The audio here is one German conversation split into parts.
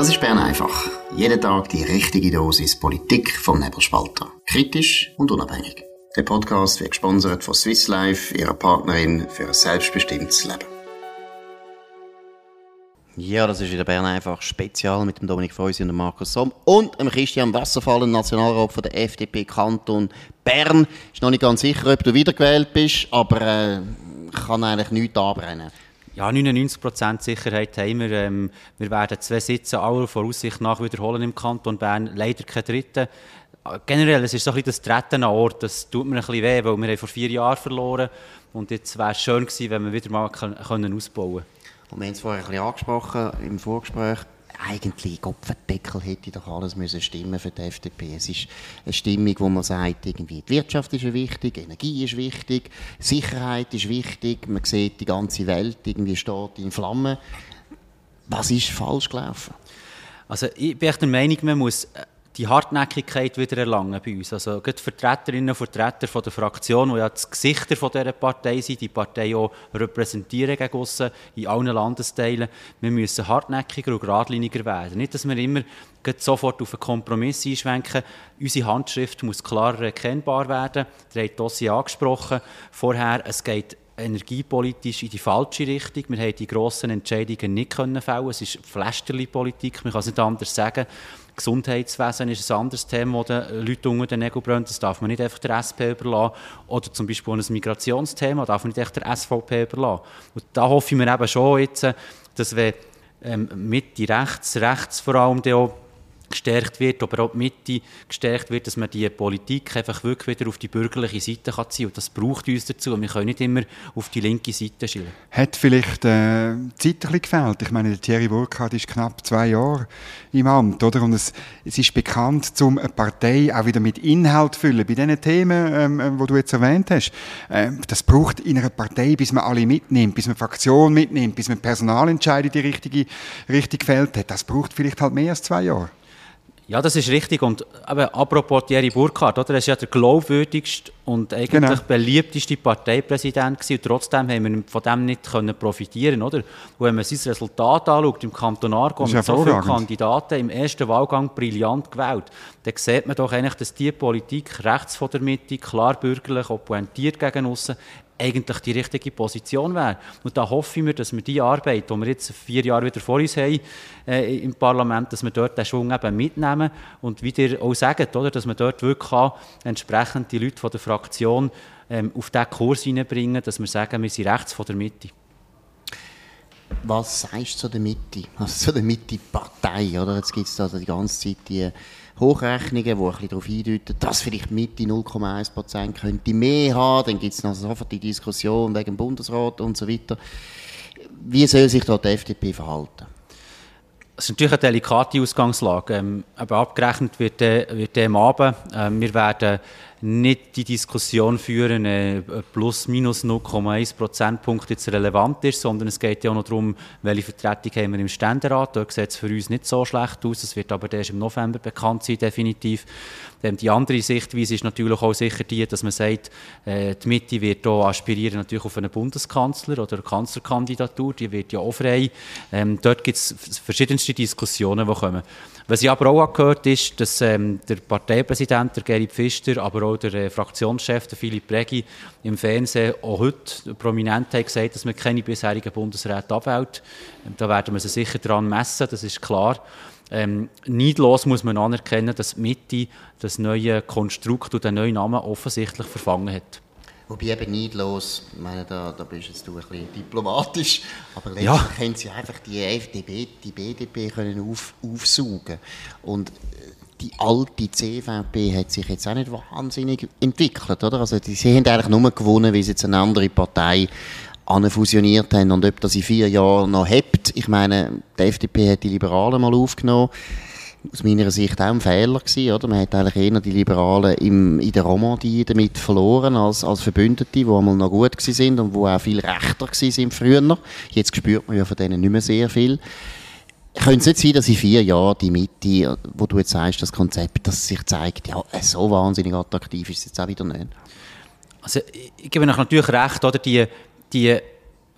Das ist Bern einfach. Jeden Tag die richtige Dosis Politik vom Nebelspalter. Kritisch und unabhängig. Der Podcast wird gesponsert von Swiss Life, ihrer Partnerin für ein selbstbestimmtes Leben. Ja, das ist wieder Bern einfach Spezial mit dem Dominik Feusi und dem Markus Somm und dem Christian Wasserfall, Nationalrat von der FDP Kanton Bern. Ist noch nicht ganz sicher, ob du wiedergewählt bist, aber äh, kann eigentlich nichts anbrennen. Ja, 99% Sicherheit haben wir. Ähm, wir werden zwei Sitze aller Voraussicht nach wiederholen im Kanton Bern. Leider kein dritten. Generell, es ist so ein das Treten an Ort, das tut mir ein bisschen weh, weil wir haben vor vier Jahren verloren und jetzt wäre es schön gewesen, wenn wir wieder mal können ausbauen können. Wir haben es vorher ein bisschen angesprochen im Vorgespräch, eigentlich Kopfendeckel hätte doch alles müssen stimmen für die FDP. Es ist eine Stimmung, wo man sagt, irgendwie die Wirtschaft ist wichtig, Energie ist wichtig, Sicherheit ist wichtig, man sieht die ganze Welt irgendwie steht in Flammen. Was ist falsch gelaufen? Also ich bin der Meinung, man muss die Hartnäckigkeit wieder erlangen bei uns. Also gerade Vertreterinnen und Vertreter von der Fraktion, die ja das Gesichter von dieser Partei sind, die Partei auch repräsentieren gegen aussen, in allen Landesteilen. Wir müssen hartnäckiger und geradliniger werden. Nicht, dass wir immer sofort auf einen Kompromiss einschwenken. Unsere Handschrift muss klarer erkennbar werden. Der hat Dossier angesprochen. Vorher, es geht energiepolitisch in die falsche Richtung. Wir haben die grossen Entscheidungen nicht können fällen. Es ist Pflästerli-Politik, man kann es nicht anders sagen. Gesundheitswesen ist ein anderes Thema, wo den Leuten unter den Nägeln brennt. Das darf man nicht einfach der SP überlassen. Oder zum Beispiel ein Migrationsthema darf man nicht einfach der SVP überlassen. Und da hoffe ich mir eben schon jetzt, dass wir ähm, Mitte rechts, rechts vor allem auch gestärkt wird, aber auch die Mitte gestärkt wird, dass man die Politik einfach wirklich wieder auf die bürgerliche Seite kann ziehen kann. Und das braucht uns dazu. Wir können nicht immer auf die linke Seite schielen. Hat vielleicht äh, Zeit ein bisschen gefehlt? Ich meine, Thierry Burkhardt ist knapp zwei Jahre im Amt, oder? Und es, es ist bekannt, um eine Partei auch wieder mit Inhalt zu füllen. Bei diesen Themen, ähm, äh, wo du jetzt erwähnt hast, äh, das braucht in einer Partei, bis man alle mitnimmt, bis man Fraktion mitnimmt, bis man Personalentscheidung die richtige Richtung gefällt hat. Das braucht vielleicht halt mehr als zwei Jahre. Ja, das ist richtig. Und eben, apropos Thierry Burkhardt, oder? er ist ja der glaubwürdigste und eigentlich genau. beliebteste Parteipräsident gewesen. Und trotzdem haben wir von dem nicht können profitieren oder? Und wenn man sein Resultat anschaut, im Kanton Aargau mit so vielen Kandidaten im ersten Wahlgang brillant gewählt, dann sieht man doch eigentlich, dass die Politik rechts von der Mitte, klar bürgerlich, auch pointiert gegen aussen, eigentlich die richtige Position wäre. Und da hoffe ich mir, dass wir die Arbeit, die wir jetzt vier Jahre wieder vor uns haben äh, im Parlament, dass wir dort den Schwung eben mitnehmen und wie ihr auch sagt, oder, dass man dort wirklich kann, entsprechend die Leute von der Fraktion ähm, auf diesen Kurs hineinbringen, dass wir sagen, wir sind rechts von der Mitte. Was sagst du zu der Mitte, also zu der Mitte-Partei? Jetzt gibt es da die ganze Zeit die Hochrechnungen, die ein bisschen darauf hindeuten, dass vielleicht Mitte 0,1 könnte mehr haben. Dann gibt es noch sofort die Diskussion wegen dem Bundesrat und so weiter. Wie soll sich da die FDP verhalten? Es ist natürlich eine delikate Ausgangslage. Ähm, aber abgerechnet wird der, wird der am Abend. Ähm, wir werden nicht die Diskussion führen, äh, plus minus 0,1 Prozentpunkt jetzt relevant ist, sondern es geht ja auch noch darum, welche Vertretung haben wir im Ständerat. Dort sieht es für uns nicht so schlecht aus. Es wird aber erst im November bekannt sein, definitiv. Ähm, die andere Sichtweise ist natürlich auch sicher die, dass man sagt, äh, die Mitte wird hier aspirieren natürlich auf einen Bundeskanzler oder eine Kanzlerkandidatur, die wird ja auch frei. Ähm, dort gibt es verschiedenste Diskussionen, die kommen. Was ich aber auch gehört ist, dass ähm, der Parteipräsident, der Gerhard Pfister, aber auch der äh, Fraktionschef, der Philipp Regi, im Fernsehen auch heute prominent haben gesagt, dass man keine bisherigen Bundesräte abwählt. Ähm, da werden wir sie sicher daran messen, das ist klar. Ähm, neidlos muss man anerkennen, dass Mitte das neue Konstrukt und den neuen Namen offensichtlich verfangen hat. Wobei eben neidlos, ich meine, da, da bist jetzt du ein bisschen diplomatisch, aber letztlich ja. können sie einfach die FDP, die BDP können auf, aufsaugen. Und äh, die alte CVP hat sich jetzt auch nicht wahnsinnig entwickelt, oder? Also die, sie haben eigentlich nur gewonnen, weil sie jetzt eine andere Partei fusioniert haben und ob das in vier Jahren noch hebt. Ich meine, die FDP hat die Liberalen mal aufgenommen aus meiner Sicht auch ein Fehler gewesen, oder? Man hat eigentlich eher die Liberalen im, in der Romandie damit verloren als, als Verbündete, die einmal noch gut gewesen sind und die auch viel rechter gewesen sind früher. Jetzt spürt man ja von denen nicht mehr sehr viel. Könnte es nicht sein, dass in vier Jahren die Mitte, wo du jetzt sagst, das Konzept, das sich zeigt, ja, so wahnsinnig attraktiv ist es jetzt auch wieder nicht? Also, ich gebe natürlich recht, oder? Die, die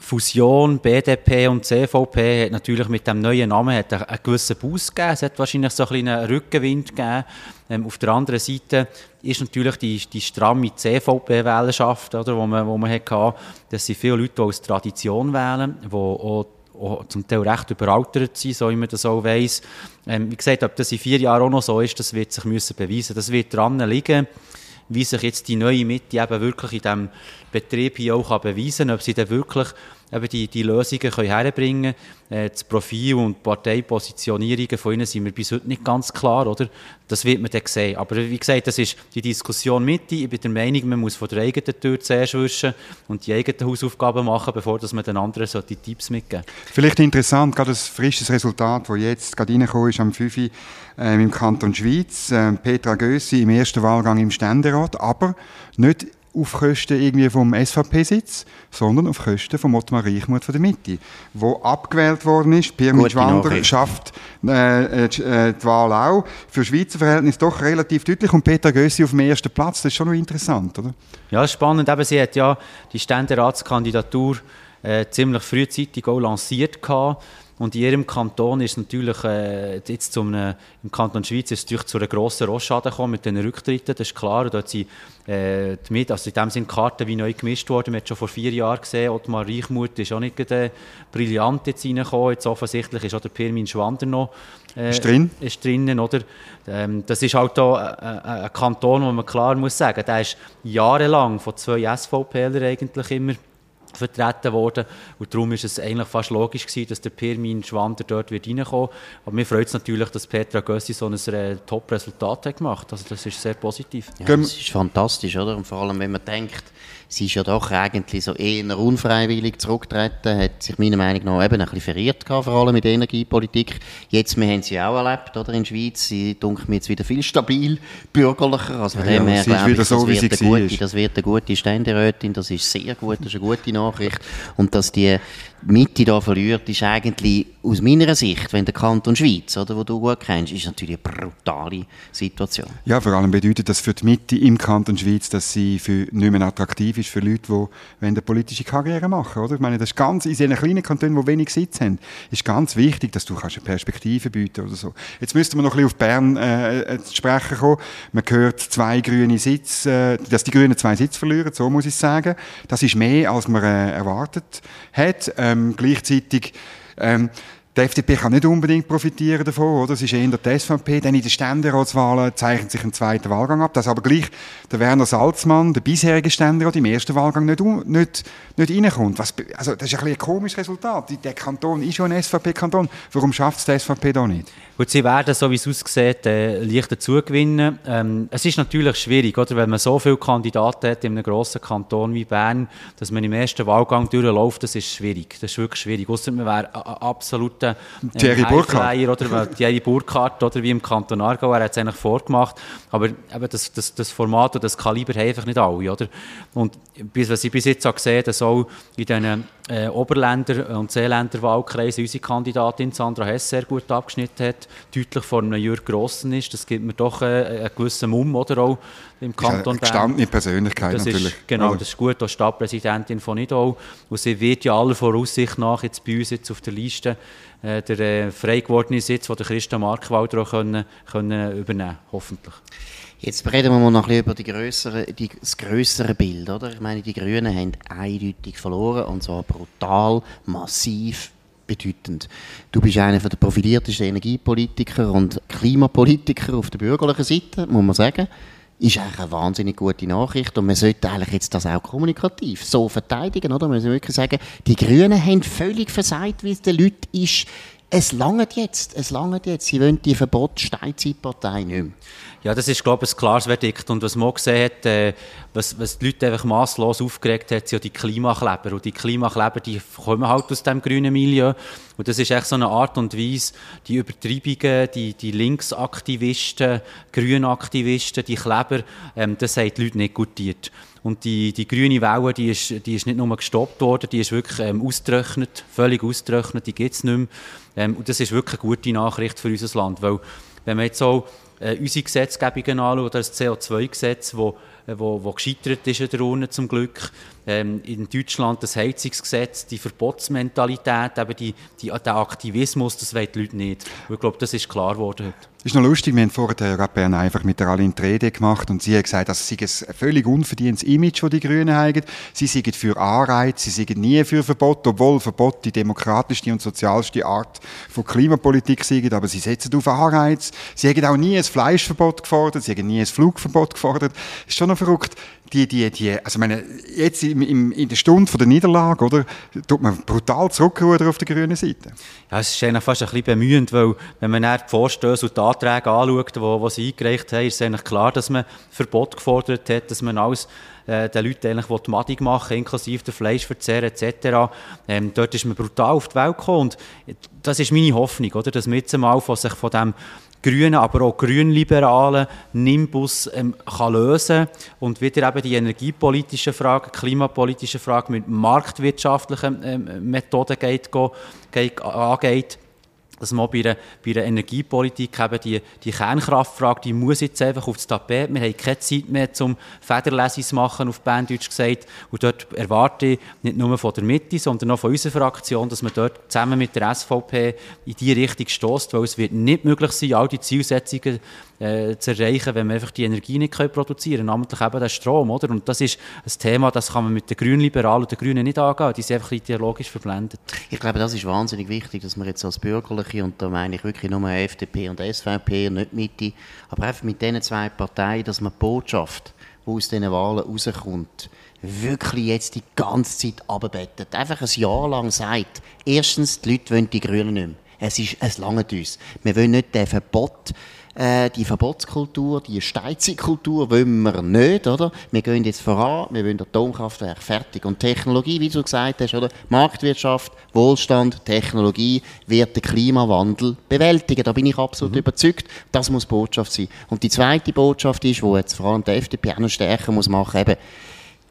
Fusion BDP und CVP hat natürlich mit dem neuen Namen hat einen gewissen Boost gegeben. Es hat wahrscheinlich so ein einen Rückenwind gegeben. Ähm, auf der anderen Seite ist natürlich die, die stramme CVP-Wählerschaft, oder, wo man, wo man hatte, das sind viele Leute, die aus Tradition wählen, die auch auch zum Teil recht überaltert sind, so wie man das auch weiss. Ähm, wie gesagt, ob das in vier Jahren auch noch so ist, das wird sich müssen beweisen. Das wird dran liegen, wie sich jetzt die neue Mitte eben wirklich in diesem Betrieb hier auch beweisen kann, ob sie dann wirklich eben die, die Lösungen können herbringen können. Äh, das Profil und die Parteipositionierungen von ihnen sind mir bis heute nicht ganz klar, oder? Das wird man dann sehen. Aber wie gesagt, das ist die Diskussion mit. Ich bin der Meinung, man muss von der eigenen Tür zuerst wischen und die eigenen Hausaufgaben machen, bevor dass man den anderen so die Tipps mitgeben Vielleicht interessant, gerade das frisches Resultat, das jetzt gerade reingekommen ist am 5. Äh, im Kanton Schweiz. Äh, Petra Gössi im ersten Wahlgang im Ständerat, aber nicht auf Kosten irgendwie vom SVP-Sitz, sondern auf Kosten von Ottmar Reichmuth von der Mitte, wo abgewählt worden ist. Pierre Schwander schafft äh, äh, äh, die Wahl auch. Für Schweizer Verhältnis doch relativ deutlich und Peter Gössi auf dem ersten Platz. Das ist schon noch interessant, oder? Ja, spannend. Eben, sie hat ja die Ständeratskandidatur äh, ziemlich frühzeitig auch lanciert gehabt. Und in ihrem Kanton ist natürlich äh, jetzt zum, äh, im Kanton Schweiz ist es zu einer grossen Rosschaden gekommen mit den Rücktritten, das ist klar. Und dort sind äh, mit, also in dem Sinne Karten wie neu gemischt worden. Man hat schon vor vier Jahren gesehen, Ottmar Reichmuth ist auch nicht äh, brillant jetzt reingekommen. Jetzt offensichtlich ist auch der Pirmin Schwander noch äh, ist drin. Ist drinnen, oder? Ähm, das ist halt da äh, äh, ein Kanton, wo man klar muss sagen, der ist jahrelang von zwei SVPler eigentlich immer vertreten worden. Und darum ist es eigentlich fast logisch gewesen, dass der Pirmin Schwander dort wird reinkommen. Aber mir freut es natürlich, dass Petra Gössi so ein äh, Top-Resultat hat gemacht. Also das ist sehr positiv. Ja, das ist fantastisch, oder? Und vor allem, wenn man denkt, sie ist ja doch eigentlich so eher unfreiwillig zurückgetreten, hat sich meiner Meinung nach eben ein bisschen verirrt gehabt, vor allem mit der Energiepolitik. Jetzt, wir haben sie auch erlebt, oder, in der Schweiz. Sie dunkt mir jetzt wieder viel stabil, bürgerlicher. Also von ja, dem her, glaube ich, das, so, wird gute, das wird eine gute Ständerätin, das ist sehr gut, das ist eine gute Nachricht. Und dass die Mitte da verliert, ist eigentlich aus meiner Sicht, wenn der Kanton Schweiz, oder, wo du gut kennst, ist natürlich eine brutale Situation. Ja, vor allem bedeutet das für die Mitte im Kanton Schweiz, dass sie für nicht mehr attraktiv ist für Leute, die eine politische Karriere machen oder? Ich meine, das ist ganz, in diesen kleinen Kantonen, die wenig Sitz haben, ist ganz wichtig, dass du kannst eine Perspektive bieten oder so. Jetzt müssten wir noch ein bisschen auf Bern äh, äh, zu sprechen kommen. Man hört zwei grüne Sitze, äh, dass die Grünen zwei Sitze verlieren, so muss ich sagen. Das ist mehr, als man äh, erwartet hat. Ähm, gleichzeitig ähm, die FDP kann nicht unbedingt profitieren davon, oder? Es ist eher die SVP. Dann in den Ständeratswahlen zeichnet sich ein zweiter Wahlgang ab. Das aber gleich der Werner Salzmann, der bisherige Ständerat, im ersten Wahlgang nicht, nicht, nicht reinkommt. Was, also, das ist ein, ein komisches Resultat. Der Kanton ist schon ein SVP-Kanton. Warum schafft es die SVP da nicht? Gut, sie werden, so wie es aussieht, äh, leicht dazugewinnen. Ähm, es ist natürlich schwierig, oder? wenn man so viele Kandidaten hat in einem grossen Kanton wie Bern, dass man im ersten Wahlgang durchläuft, das ist schwierig. Das ist wirklich schwierig. Ausser man wäre absolut absoluter äh, Thierry Burkhardt. oder Thierry Burkhardt oder wie im Kanton Aargau, er hat es eigentlich vorgemacht, aber eben das, das, das Format und das Kaliber haben einfach nicht alle, oder? Und bis, was ich bis jetzt auch gesehen dass auch in diesen äh, Oberländer- und Seeländer Wahlkreisen unsere Kandidatin Sandra Hess sehr gut abgeschnitten hat, deutlich vor einem Jürg Grossen ist, das gibt mir doch äh, einen gewissen Mumm, oder auch im Kanton Bern. Gestandene Persönlichkeit das natürlich. Ist, genau, das ist gut, als Stadtpräsidentin von Nidau und sie wird ja aller Voraussicht nach jetzt bei uns jetzt auf der Liste äh, der äh, frei gewordene Sitz, den Christian Markwalder auch können, können übernehmen hoffentlich. Jetzt reden wir mal noch ein bisschen über die grössere, die, das größere Bild. Oder? Ich meine, die Grünen haben eindeutig verloren und zwar brutal, massiv, bedeutend. Du bist einer der profiliertesten Energiepolitiker und Klimapolitiker auf der bürgerlichen Seite, muss man sagen ist eigentlich eine wahnsinnig gute Nachricht und man sollte eigentlich jetzt das auch kommunikativ so verteidigen, oder? Man muss wirklich sagen, die Grünen haben völlig versagt, wie es den Leuten ist. Es langt jetzt, es langt jetzt. Sie wollen die Verbot-Steinzeitpartei nicht mehr. Ja, das ist, glaube ich, ein klares Verdikt. Und was man gesehen hat, äh, was, was die Leute einfach masslos aufgeregt hat, sind ja die Klimakleber. Und die Klimakleber, die kommen halt aus dem grünen Milieu. Und das ist echt so eine Art und Weise, die Übertreibungen, die, die Linksaktivisten, Grünaktivisten, die Kleber, ähm, das haben die Leute nicht gutiert. Und die, die grüne Welle, die ist, die ist nicht nur gestoppt worden, die ist wirklich ähm, ausgetrocknet, völlig ausgetrocknet, die gibt es nicht mehr. Ähm, und das ist wirklich eine gute Nachricht für unser Land, weil wenn man jetzt so äh, unsere Gesetzgebungen anschauen, das CO2-Gesetz, wo äh, wo, wo gescheitert ist in der Urne zum Glück. Ähm, in Deutschland das Heizungsgesetz, die Verbotsmentalität, eben die, die, der Aktivismus, das wollen die Leute nicht. Und ich glaube, das ist klar geworden heute. ist noch lustig, wir haben vorher der Bern einfach mit der Aline Rede gemacht und sie hat gesagt, dass sie ein völlig unverdientes Image, das die Grünen haben. Sie sind für Anreiz, sie sind nie für Verbot, obwohl Verbot die demokratischste und sozialste Art von Klimapolitik sind, aber sie setzen auf Anreiz. Sie haben auch nie ein Fleischverbot gefordert, sie haben nie ein Flugverbot gefordert. Ist schon noch verrückt. Die, die, die, also meine, jetzt im, im, in der Stunde von der Niederlage, oder, tut man brutal zurückrudern auf der grünen Seite. Ja, es ist eigentlich fast ein bisschen bemühend, weil wenn man die Vorstöße und die Anträge anschaut, die, die sie eingereicht haben, ist eigentlich klar, dass man Verbot gefordert hat, dass man alles äh, den Leuten eigentlich die Madig machen inklusive der Fleischverzehr etc. Ähm, dort ist man brutal auf die Welt gekommen und das ist meine Hoffnung, oder, dass man jetzt mal von sich von dem grünen, aber auch grünliberalen Nimbus ähm, kann lösen und wieder eben die energiepolitischen Fragen, klimapolitischen Fragen mit marktwirtschaftlichen ähm, Methoden geht, geht, angeht dass man bei der, bei der Energiepolitik eben die, die Kernkraftfrage, die muss jetzt einfach aufs Tapet. Wir haben keine Zeit mehr zum Federlesis machen, auf Berndeutsch gesagt. Und dort erwarte ich nicht nur von der Mitte, sondern auch von unserer Fraktion, dass man dort zusammen mit der SVP in die Richtung stößt, weil es wird nicht möglich sein, all die Zielsetzungen äh, zu erreichen, wenn wir einfach die Energie nicht können produzieren können, namentlich eben den Strom. Oder? Und das ist ein Thema, das kann man mit den Grünliberalen und den Grünen nicht angehen, die sind einfach ideologisch verblendet. Ich glaube, das ist wahnsinnig wichtig, dass man jetzt als Bürgerliche, und da meine ich wirklich nur FDP und SVP, nicht Mitte, aber einfach mit diesen zwei Parteien, dass man die Botschaft, die aus diesen Wahlen rauskommt, wirklich jetzt die ganze Zeit abbettet. Einfach ein Jahr lang sagt, erstens, die Leute wollen die Grünen nicht mehr. Es, ist, es langt uns. Wir wollen nicht den Verbot äh, die Verbotskultur, die Steizigkultur wollen wir nicht, oder? Wir gehen jetzt voran, wir wollen Atomkraftwerk fertig. Und Technologie, wie du gesagt hast, oder? Marktwirtschaft, Wohlstand, Technologie wird den Klimawandel bewältigen. Da bin ich absolut mhm. überzeugt. Das muss Botschaft sein. Und die zweite Botschaft ist, wo jetzt vor allem die FDP auch noch stärker muss machen, eben,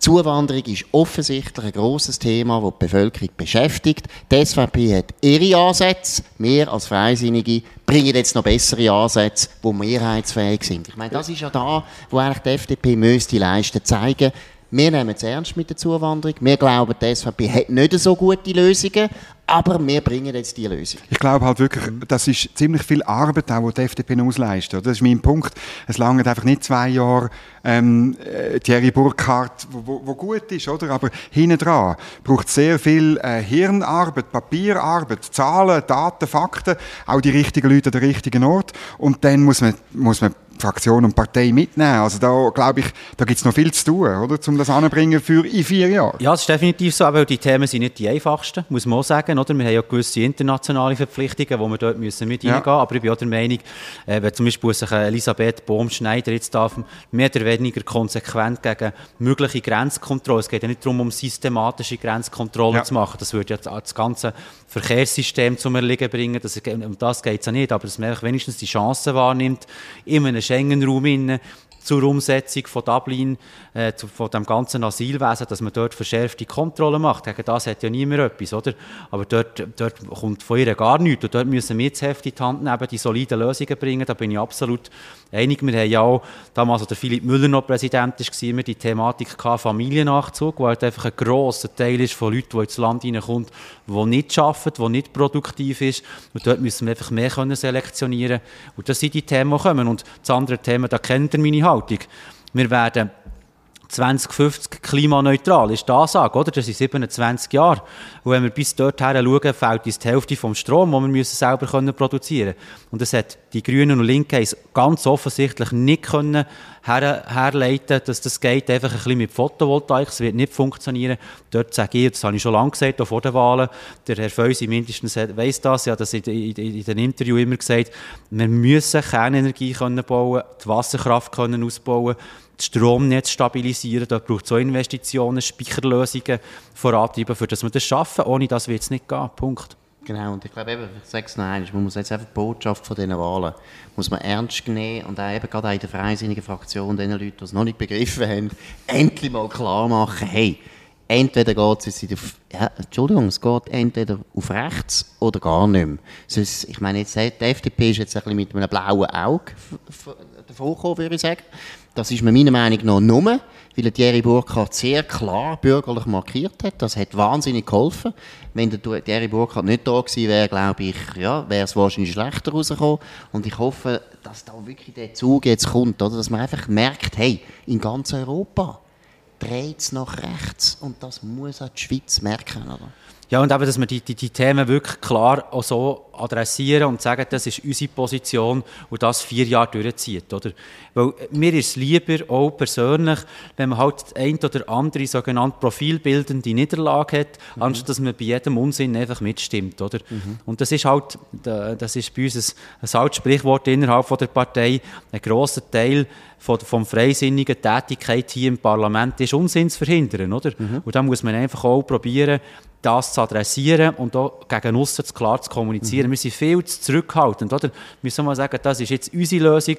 Zuwanderung ist offensichtlich ein grosses Thema, das die Bevölkerung beschäftigt. Die SVP hat ihre Ansätze. Wir als Freisinnige bringen jetzt noch bessere Ansätze, die mehrheitsfähig sind. Ich meine, das ist ja da, wo eigentlich die FDP müsste leisten, zeigen, wir nehmen es ernst mit der Zuwanderung. Wir glauben, die SVP hat nicht so gute Lösungen, aber wir bringen jetzt die Lösung. Ich glaube halt wirklich, das ist ziemlich viel Arbeit, auch, die die FDP ausleistet. Das ist mein Punkt. Es langt einfach nicht zwei Jahre ähm, äh, Thierry Burkhardt, wo, wo, wo, gut ist, oder? Aber hinten dran braucht sehr viel äh, Hirnarbeit, Papierarbeit, Zahlen, Daten, Fakten, auch die richtigen Leute an den richtigen Ort. Und dann muss man, muss man Fraktion und Partei mitnehmen. Also da glaube ich, da gibt es noch viel zu tun, oder, um das anzubringen für in vier Jahren. Ja, das ist definitiv so, aber die Themen sind nicht die einfachsten, muss man auch sagen, oder? Wir haben ja gewisse internationale Verpflichtungen, wo wir dort müssen mit ja. reingehen, aber ich bin auch der Meinung, äh, wenn zum Beispiel sich Elisabeth Bohm-Schneider jetzt darf, mehr oder weniger konsequent gegen mögliche Grenzkontrollen, es geht ja nicht darum, um systematische Grenzkontrollen ja. zu machen, das würde ja das ganze Verkehrssystem zum Erliegen bringen, das, um das geht es ja nicht, aber dass man wenigstens die Chancen wahrnimmt, in einem Schengen-Raum zur Umsetzung von Dublin, äh, zu, von dem ganzen Asylwesen, dass man dort verschärfte Kontrollen macht. Gegen das hat ja niemand etwas, oder? Aber dort, dort kommt von ihr gar nichts. Und dort müssen wir jetzt Heft in die Hand nehmen, die soliden Lösungen bringen. Da bin ich absolut einig. Wir haben ja auch, damals, als der Philipp Müller noch Präsident war, immer die Thematik gehabt, Familiennachzug, wo halt einfach ein grosser Teil ist von Leuten, die ins Land reinkommen, die nicht arbeiten, die nicht produktiv ist. Und dort müssen wir einfach mehr können selektionieren Und das sind die Themen, die kommen. Und das andere Thema, da kennt ihr meine Haltung. Wir werden 2050 klimaneutral ist die Ansage, oder? Das sind 27 Jahre. Und wenn wir bis dorthin schauen, fehlt uns die Hälfte vom Strom, den wir müssen selber können produzieren können. Und das hat die Grünen und Linken ganz offensichtlich nicht können her herleiten, dass das geht einfach ein bisschen mit Photovoltaik, es wird nicht funktionieren. Dort sage ich, das habe ich schon lange gesagt, auch vor den Wahlen, der Herr Feusi mindestens weiss das, ja, das in, in, in den Interview immer gesagt, wir müssen Kernenergie können bauen, die Wasserkraft können ausbauen, das Stromnetz stabilisieren. Da braucht es auch Investitionen, Speicherlösungen vorantreiben, für das wir das schaffen. Ohne das wird es nicht gehen. Punkt. Genau, und ich glaube eben, ich sage es noch einmal, man muss jetzt einfach die Botschaft von diesen Wahlen muss man ernst nehmen und auch eben gerade in der freisinnigen Fraktion den Leuten, die es noch nicht begriffen haben, endlich mal klar machen, hey, entweder geht es auf, ja, Entschuldigung, es geht entweder auf rechts oder gar nicht mehr. Sonst, ich meine, jetzt, die FDP ist jetzt ein bisschen mit einem blauen Auge davor gekommen, würde ich sagen. Das ist meiner Meinung nach nur, weil Thierry Burkhardt sehr klar bürgerlich markiert hat. Das hat wahnsinnig geholfen. Wenn der Thierry Burkhardt nicht da gewesen wäre, glaube ich, ja, wäre es wahrscheinlich schlechter rausgekommen. Und ich hoffe, dass da wirklich der Zug jetzt kommt, oder? dass man einfach merkt, hey, in ganz Europa dreht es nach rechts und das muss auch die Schweiz merken. Oder? Ja, und eben, dass wir die, die, die Themen wirklich klar auch so adressieren und sagen, das ist unsere Position und das vier Jahre durchzieht, oder? Weil mir ist es lieber, auch persönlich, wenn man halt ein oder andere sogenannte profilbildende Niederlage hat, mhm. anstatt dass man bei jedem Unsinn einfach mitstimmt, oder? Mhm. Und das ist halt, das ist bei uns ein, ein altes Sprichwort innerhalb von der Partei, ein grosser Teil von, vom freisinnigen Tätigkeit hier im Parlament ist Unsinn zu verhindern, oder? Mhm. Und da muss man einfach auch probieren, das zu adressieren und auch gegen aussen klar zu kommunizieren. Mhm. Wir sind viel zu zurückhaltend, oder? Wir müssen mal sagen, das ist jetzt unsere Lösung,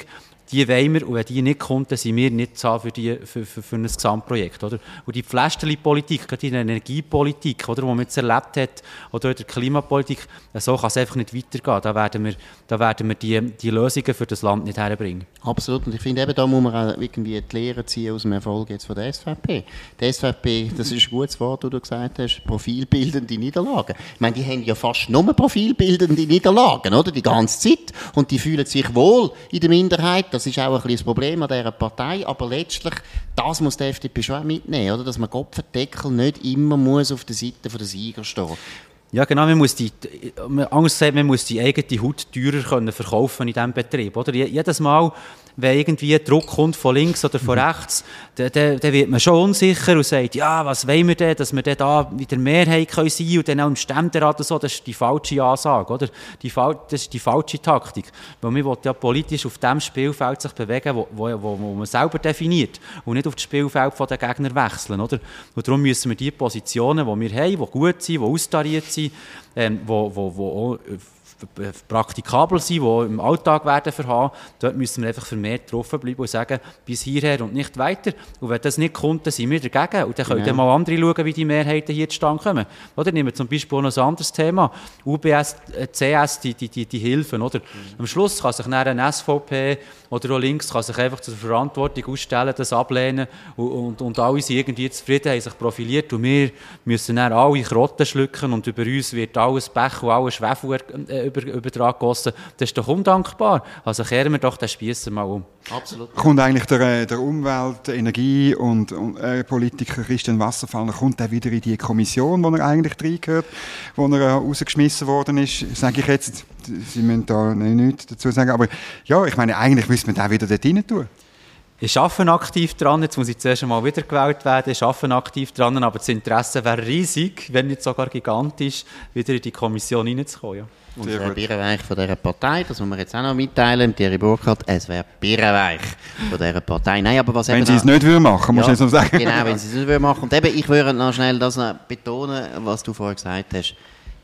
die wollen wir und wenn die nicht kommt, dann sind wir nicht zahl für, für, für, für ein Gesamtprojekt. Oder? Und die Pflästerli-Politik, gerade in der Energiepolitik, oder, die man jetzt erlebt hat, oder in der Klimapolitik, so kann es einfach nicht weitergehen. Da werden wir, da werden wir die, die Lösungen für das Land nicht herbringen. Absolut. Und ich finde, eben da muss man auch irgendwie die Lehre ziehen aus dem Erfolg jetzt von der SVP. Die SVP, das ist ein gutes Wort, das du gesagt hast, profilbildende Niederlagen. Ich meine, die haben ja fast nur profilbildende Niederlagen, oder? Die ganze Zeit. Und die fühlen sich wohl in der Minderheit. Das ist auch ein das Problem an dieser Partei. Aber letztlich, das muss die FDP schon mitnehmen, oder? Dass man Kopfendeckel nicht immer muss auf der Seite der Sieger stehen ja, genau. Man muss die, anders gesagt, man muss die eigene Haut teurer können verkaufen in diesem Betrieb. Oder? Jedes Mal, wenn irgendwie Druck kommt von links oder von mhm. rechts, dann, dann, dann, wird man schon unsicher und sagt, ja, was wollen wir denn, dass wir dann da wieder Mehrheit können sein und dann auch im Ständerat und so, das ist die falsche Ansage, oder? Die, das ist die falsche Taktik. Weil man will ja politisch auf dem Spielfeld sich bewegen, wo, wo, wo, man selber definiert und nicht auf das Spielfeld der Gegner wechseln, oder? Und darum müssen wir die Positionen, die wir haben, die gut sind, die austariert sind, ähm, wo, wo, wo praktikabel sind, die im Alltag werden verhaben. Dort müssen wir einfach vermehrt draufbleiben und sagen, bis hierher und nicht weiter. Und wenn das nicht kommt, dann sind wir dagegen. Und dann können ja. mal andere schauen, wie die Mehrheiten hier zustande kommen. Oder nehmen wir zum Beispiel noch ein anderes Thema. UBS, äh, CS, die, die, die, die Hilfen. Oder? Mhm. Am Schluss kann sich dann eine SVP oder auch links kann sich einfach zur Verantwortung ausstellen, das ablehnen und, und, und alle sind irgendwie zufrieden, haben sich profiliert und wir müssen dann alle Krotten schlucken und über uns wird alles Pech und alles Schwefel äh, über, übertragen gossen. Das ist doch undankbar. Also kehren wir doch den Spieß mal um. Absolut. Kommt eigentlich der, äh, der Umwelt-, Energie- und, und äh, Politiker Christian Wasserfallner kommt er wieder in die Kommission, wo er eigentlich reingehört, wo er äh, rausgeschmissen worden ist, sage ich jetzt, Sie müssen da nichts dazu sagen, aber ja, ich meine, eigentlich müsste man da wieder dort rein tun. Ich arbeite aktiv dran, jetzt muss ich zuerst einmal wiedergewählt werden, ich arbeite aktiv dran, aber das Interesse wäre riesig, wenn nicht sogar gigantisch, wieder in die Kommission reinzukommen. Ja. Und es wäre Birrenweich von dieser Partei, das muss man jetzt auch noch mitteilen, Thierry Burkhardt, es wäre Birrenweich von dieser Partei. Nein, aber was wenn sie es nicht würden machen, muss ja, ich jetzt noch sagen. Genau, wenn sie es nicht würden machen. Und eben, ich würde noch schnell das noch betonen, was du vorher gesagt hast.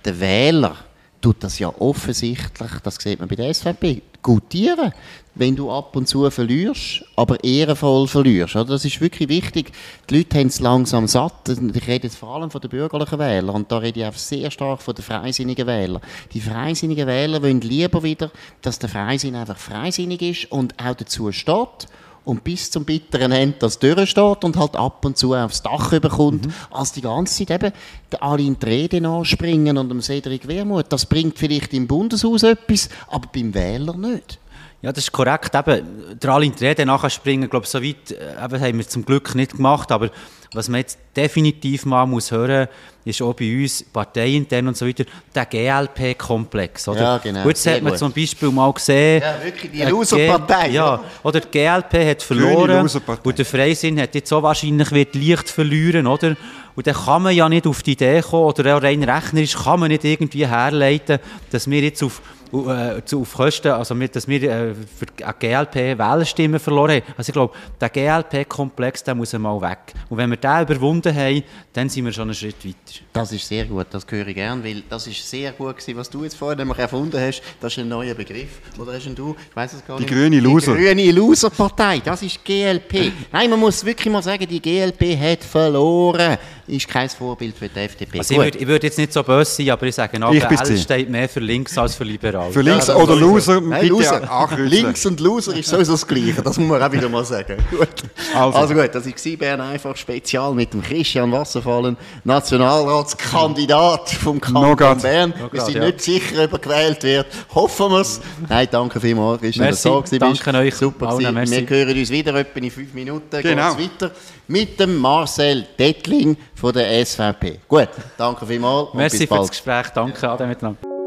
Der Wähler tut das ja offensichtlich, das sieht man bei der SVP, gutieren, wenn du ab und zu verlierst, aber ehrenvoll verlierst. Oder? Das ist wirklich wichtig. Die Leute haben es langsam satt. Ich rede jetzt vor allem von den bürgerlichen Wählern und da rede ich auch sehr stark von den freisinnigen Wählern. Die freisinnigen Wähler wollen lieber wieder, dass der Freisinn einfach freisinnig ist und auch dazu steht und bis zum bitteren Ende das durchsteht und halt ab und zu aufs Dach überkommt, mhm. als die ganze Zeit eben alle in die Rede nachspringen und dem Cedric Wermuth. Das bringt vielleicht im Bundeshaus etwas, aber beim Wähler nicht. Ja, das ist korrekt. Eben, der alle in die Rede nachspringen, glaube so weit äh, eben, haben wir zum Glück nicht gemacht, aber was man jetzt definitiv mal muss hören ist auch bei uns parteiintern und so weiter, der GLP-Komplex. Ja, genau. Gut, das hat man gut. zum Beispiel mal gesehen. Ja, wirklich, die Loser-Partei. Ja, oder die GLP hat verloren und der Freisinn hat jetzt so wahrscheinlich wird leicht verlieren, oder? Und dann kann man ja nicht auf die Idee kommen, oder auch rein rechnerisch kann man nicht irgendwie herleiten, dass wir jetzt auf auf Kosten, also mit, dass wir äh, für GLP Wählerstimmen verloren haben. Also ich glaube, der GLP-Komplex, der muss einmal weg. Und wenn wir den überwunden haben, dann sind wir schon einen Schritt weiter. Das ist sehr gut, das höre ich gerne, weil das ist sehr gut gewesen, was du jetzt vorhin nämlich erfunden hast. Das ist ein neuer Begriff. Oder hast du? Ich weiß es gar nicht. Die grüne Loser. Die grüne Loser-Partei, das ist GLP. Nein, man muss wirklich mal sagen, die GLP hat verloren. ist kein Vorbild für die FDP. Also ich würde würd jetzt nicht so böse sein, aber ich sage noch, L steht mehr für links als für liberal. Für links ja, oder Loser, Nein, Loser. Links und Loser ist sowieso das Gleiche, das muss man auch wieder mal sagen. gut. Also. also gut, das war Bern einfach Spezial mit dem Christian Wasserfallen, Nationalratskandidat vom Kanton Bern. No wir sind ja. nicht sicher, ob er gewählt wird. Hoffen wir es. Nein, danke vielmals, Christian, dass du da bist. Danke euch. Super allen, Wir hören uns wieder etwa in fünf Minuten. Genau. Geht's weiter mit dem Marcel Dettling von der SVP. Gut, danke vielmals. Merci für das Gespräch. Danke, Ade miteinander.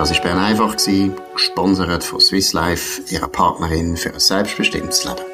Das war Bern einfach, gesponsert von Swiss Life, ihrer Partnerin für ein selbstbestimmtes Leben.